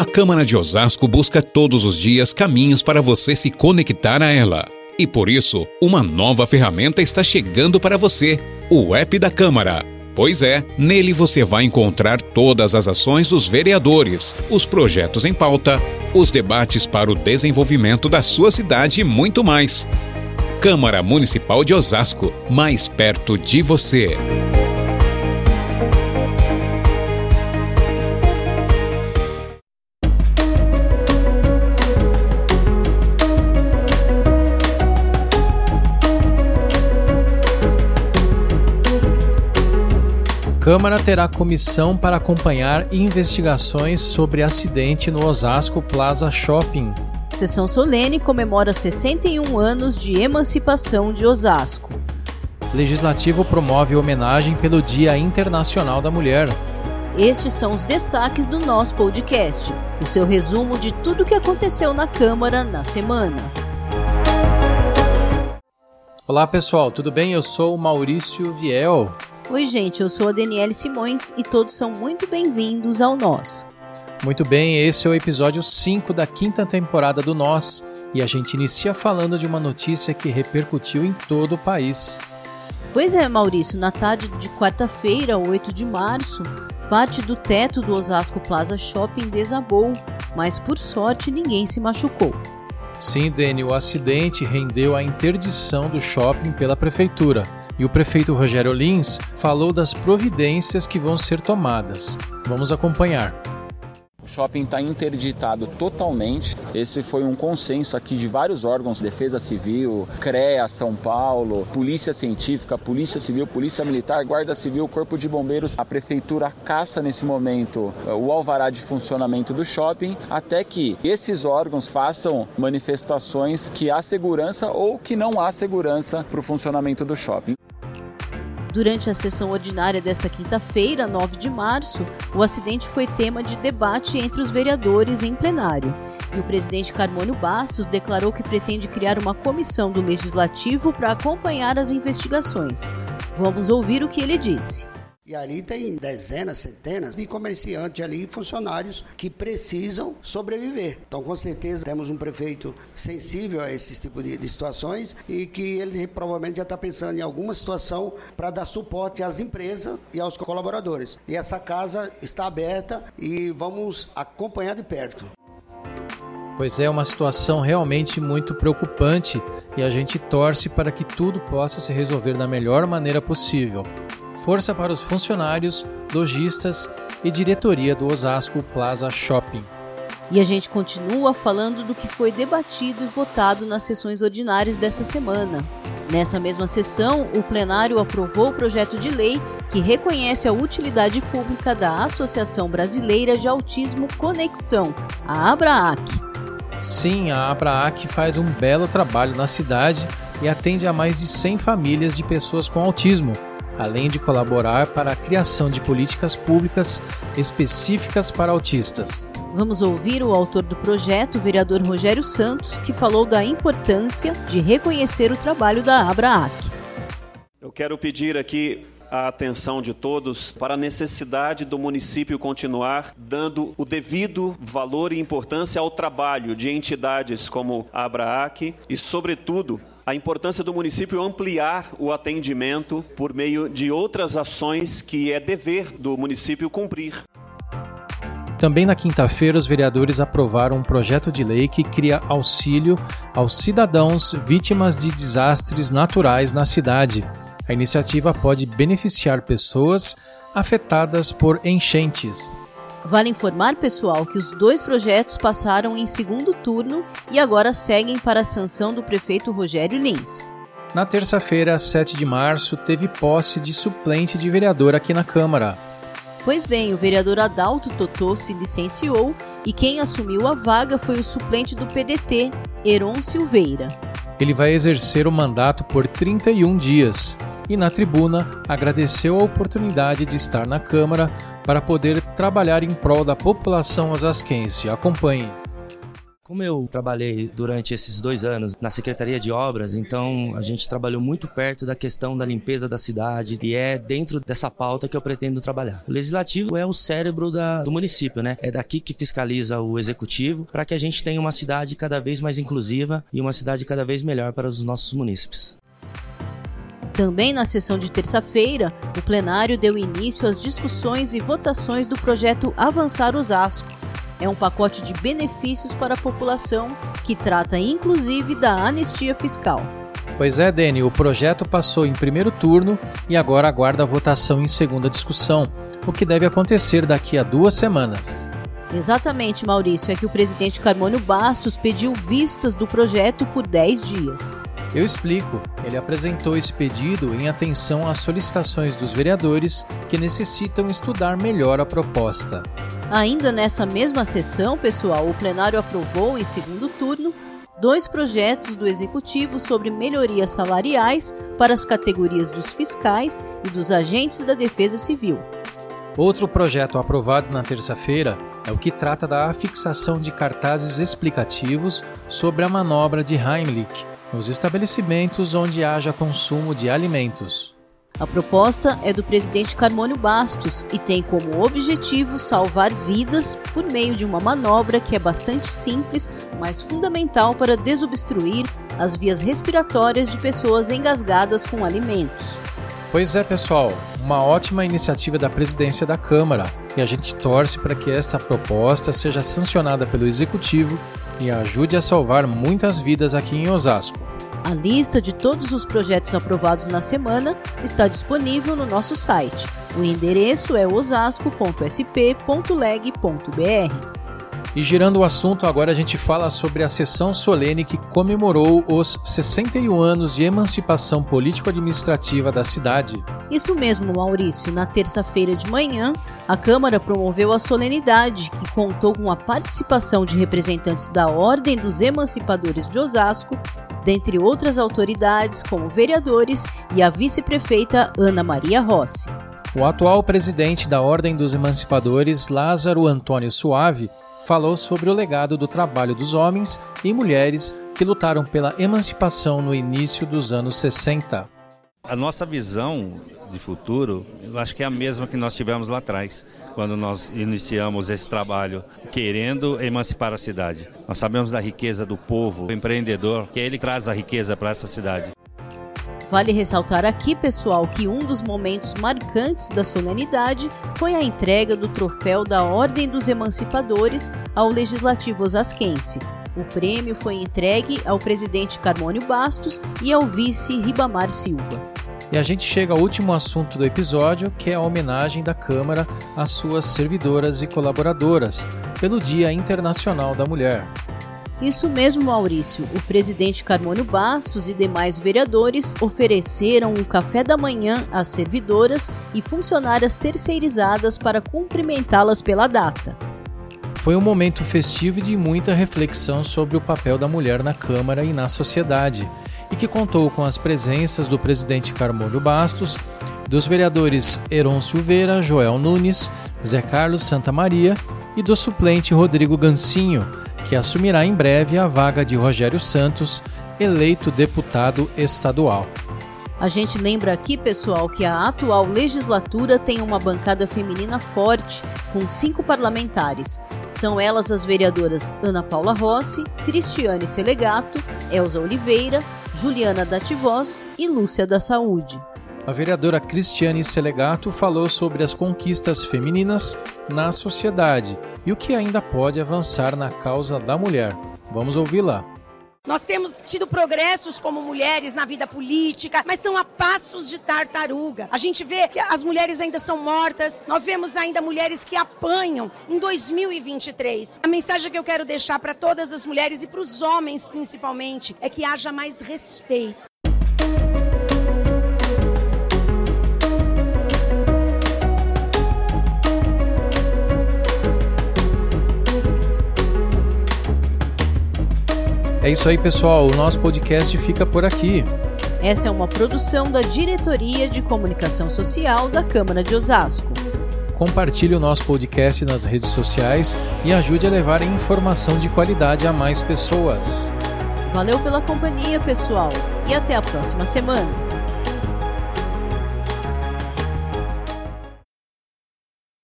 A Câmara de Osasco busca todos os dias caminhos para você se conectar a ela. E por isso, uma nova ferramenta está chegando para você: o app da Câmara. Pois é, nele você vai encontrar todas as ações dos vereadores, os projetos em pauta, os debates para o desenvolvimento da sua cidade e muito mais. Câmara Municipal de Osasco, mais perto de você. Câmara terá comissão para acompanhar investigações sobre acidente no Osasco Plaza Shopping. Sessão solene comemora 61 anos de emancipação de Osasco. Legislativo promove homenagem pelo Dia Internacional da Mulher. Estes são os destaques do nosso podcast, o seu resumo de tudo o que aconteceu na Câmara na semana. Olá pessoal, tudo bem? Eu sou o Maurício Viel. Oi, gente, eu sou a Daniele Simões e todos são muito bem-vindos ao Nós. Muito bem, esse é o episódio 5 da quinta temporada do Nós e a gente inicia falando de uma notícia que repercutiu em todo o país. Pois é, Maurício, na tarde de quarta-feira, 8 de março, parte do teto do Osasco Plaza Shopping desabou, mas por sorte ninguém se machucou. Sim, Dani, o acidente rendeu a interdição do shopping pela prefeitura e o prefeito Rogério Lins falou das providências que vão ser tomadas. Vamos acompanhar. Shopping está interditado totalmente. Esse foi um consenso aqui de vários órgãos, Defesa Civil, CREA São Paulo, Polícia Científica, Polícia Civil, Polícia Militar, Guarda Civil, Corpo de Bombeiros. A prefeitura caça nesse momento eh, o alvará de funcionamento do shopping até que esses órgãos façam manifestações que há segurança ou que não há segurança para o funcionamento do shopping. Durante a sessão ordinária desta quinta-feira, 9 de março, o acidente foi tema de debate entre os vereadores em plenário. E o presidente Carmônio Bastos declarou que pretende criar uma comissão do Legislativo para acompanhar as investigações. Vamos ouvir o que ele disse. E ali tem dezenas, centenas de comerciantes ali, funcionários que precisam sobreviver. Então, com certeza, temos um prefeito sensível a esse tipo de, de situações e que ele provavelmente já está pensando em alguma situação para dar suporte às empresas e aos colaboradores. E essa casa está aberta e vamos acompanhar de perto. Pois é uma situação realmente muito preocupante e a gente torce para que tudo possa se resolver da melhor maneira possível força para os funcionários, lojistas e diretoria do Osasco Plaza Shopping. E a gente continua falando do que foi debatido e votado nas sessões ordinárias dessa semana. Nessa mesma sessão, o plenário aprovou o projeto de lei que reconhece a utilidade pública da Associação Brasileira de Autismo Conexão, a ABRAAC. Sim, a ABRAAC faz um belo trabalho na cidade e atende a mais de 100 famílias de pessoas com autismo além de colaborar para a criação de políticas públicas específicas para autistas. Vamos ouvir o autor do projeto, o vereador Rogério Santos, que falou da importância de reconhecer o trabalho da Abraac. Eu quero pedir aqui a atenção de todos para a necessidade do município continuar dando o devido valor e importância ao trabalho de entidades como a Abraac e, sobretudo, a importância do município ampliar o atendimento por meio de outras ações que é dever do município cumprir. Também na quinta-feira, os vereadores aprovaram um projeto de lei que cria auxílio aos cidadãos vítimas de desastres naturais na cidade. A iniciativa pode beneficiar pessoas afetadas por enchentes. Vale informar, pessoal, que os dois projetos passaram em segundo turno e agora seguem para a sanção do prefeito Rogério Lins. Na terça-feira, 7 de março, teve posse de suplente de vereador aqui na Câmara. Pois bem, o vereador Adalto Totô se licenciou e quem assumiu a vaga foi o suplente do PDT, Heron Silveira. Ele vai exercer o mandato por 31 dias e, na tribuna, agradeceu a oportunidade de estar na Câmara para poder trabalhar em prol da população osasquense. Acompanhe. Como eu trabalhei durante esses dois anos na Secretaria de Obras, então a gente trabalhou muito perto da questão da limpeza da cidade e é dentro dessa pauta que eu pretendo trabalhar. O legislativo é o cérebro da, do município, né? É daqui que fiscaliza o executivo para que a gente tenha uma cidade cada vez mais inclusiva e uma cidade cada vez melhor para os nossos munícipes. Também na sessão de terça-feira, o plenário deu início às discussões e votações do projeto Avançar Osasco, é um pacote de benefícios para a população que trata inclusive da anistia fiscal. Pois é, Dani, o projeto passou em primeiro turno e agora aguarda a votação em segunda discussão, o que deve acontecer daqui a duas semanas. Exatamente, Maurício, é que o presidente Carmônio Bastos pediu vistas do projeto por 10 dias. Eu explico. Ele apresentou esse pedido em atenção às solicitações dos vereadores que necessitam estudar melhor a proposta. Ainda nessa mesma sessão, pessoal, o plenário aprovou, em segundo turno, dois projetos do Executivo sobre melhorias salariais para as categorias dos fiscais e dos agentes da Defesa Civil. Outro projeto aprovado na terça-feira é o que trata da fixação de cartazes explicativos sobre a manobra de Heimlich nos estabelecimentos onde haja consumo de alimentos. A proposta é do presidente Carmônio Bastos e tem como objetivo salvar vidas por meio de uma manobra que é bastante simples, mas fundamental para desobstruir as vias respiratórias de pessoas engasgadas com alimentos. Pois é, pessoal, uma ótima iniciativa da presidência da Câmara e a gente torce para que esta proposta seja sancionada pelo Executivo e ajude a salvar muitas vidas aqui em Osasco. A lista de todos os projetos aprovados na semana está disponível no nosso site. O endereço é osasco.sp.leg.br. E girando o assunto, agora a gente fala sobre a sessão solene que comemorou os 61 anos de emancipação político-administrativa da cidade. Isso mesmo, Maurício. Na terça-feira de manhã, a Câmara promoveu a solenidade, que contou com a participação de representantes da Ordem dos Emancipadores de Osasco, dentre outras autoridades, como vereadores e a vice-prefeita Ana Maria Rossi. O atual presidente da Ordem dos Emancipadores, Lázaro Antônio Suave, falou sobre o legado do trabalho dos homens e mulheres que lutaram pela emancipação no início dos anos 60. A nossa visão de futuro, eu acho que é a mesma que nós tivemos lá atrás, quando nós iniciamos esse trabalho, querendo emancipar a cidade. Nós sabemos da riqueza do povo, do empreendedor, que é ele traz a riqueza para essa cidade. Vale ressaltar aqui, pessoal, que um dos momentos marcantes da solenidade foi a entrega do troféu da Ordem dos Emancipadores ao Legislativo Osasquense. O prêmio foi entregue ao presidente Carmônio Bastos e ao vice Ribamar Silva. E a gente chega ao último assunto do episódio, que é a homenagem da Câmara às suas servidoras e colaboradoras pelo Dia Internacional da Mulher. Isso mesmo, Maurício. O presidente Carmônio Bastos e demais vereadores ofereceram um café da manhã às servidoras e funcionárias terceirizadas para cumprimentá-las pela data. Foi um momento festivo e de muita reflexão sobre o papel da mulher na Câmara e na sociedade e que contou com as presenças do presidente Carmônio Bastos, dos vereadores Heron Silveira, Joel Nunes, Zé Carlos Santa Maria e do suplente Rodrigo Gancinho, que assumirá em breve a vaga de Rogério Santos, eleito deputado estadual. A gente lembra aqui, pessoal, que a atual legislatura tem uma bancada feminina forte, com cinco parlamentares. São elas as vereadoras Ana Paula Rossi, Cristiane Selegato, Elza Oliveira, Juliana Dativós e Lúcia da Saúde. A vereadora Cristiane Selegato falou sobre as conquistas femininas na sociedade e o que ainda pode avançar na causa da mulher. Vamos ouvi-la. Nós temos tido progressos como mulheres na vida política, mas são a passos de tartaruga. A gente vê que as mulheres ainda são mortas, nós vemos ainda mulheres que apanham em 2023. A mensagem que eu quero deixar para todas as mulheres e para os homens principalmente é que haja mais respeito. É isso aí, pessoal. O nosso podcast fica por aqui. Essa é uma produção da Diretoria de Comunicação Social da Câmara de Osasco. compartilhe o nosso podcast nas redes sociais e ajude a levar informação de qualidade a mais pessoas. Valeu pela companhia, pessoal, e até a próxima semana.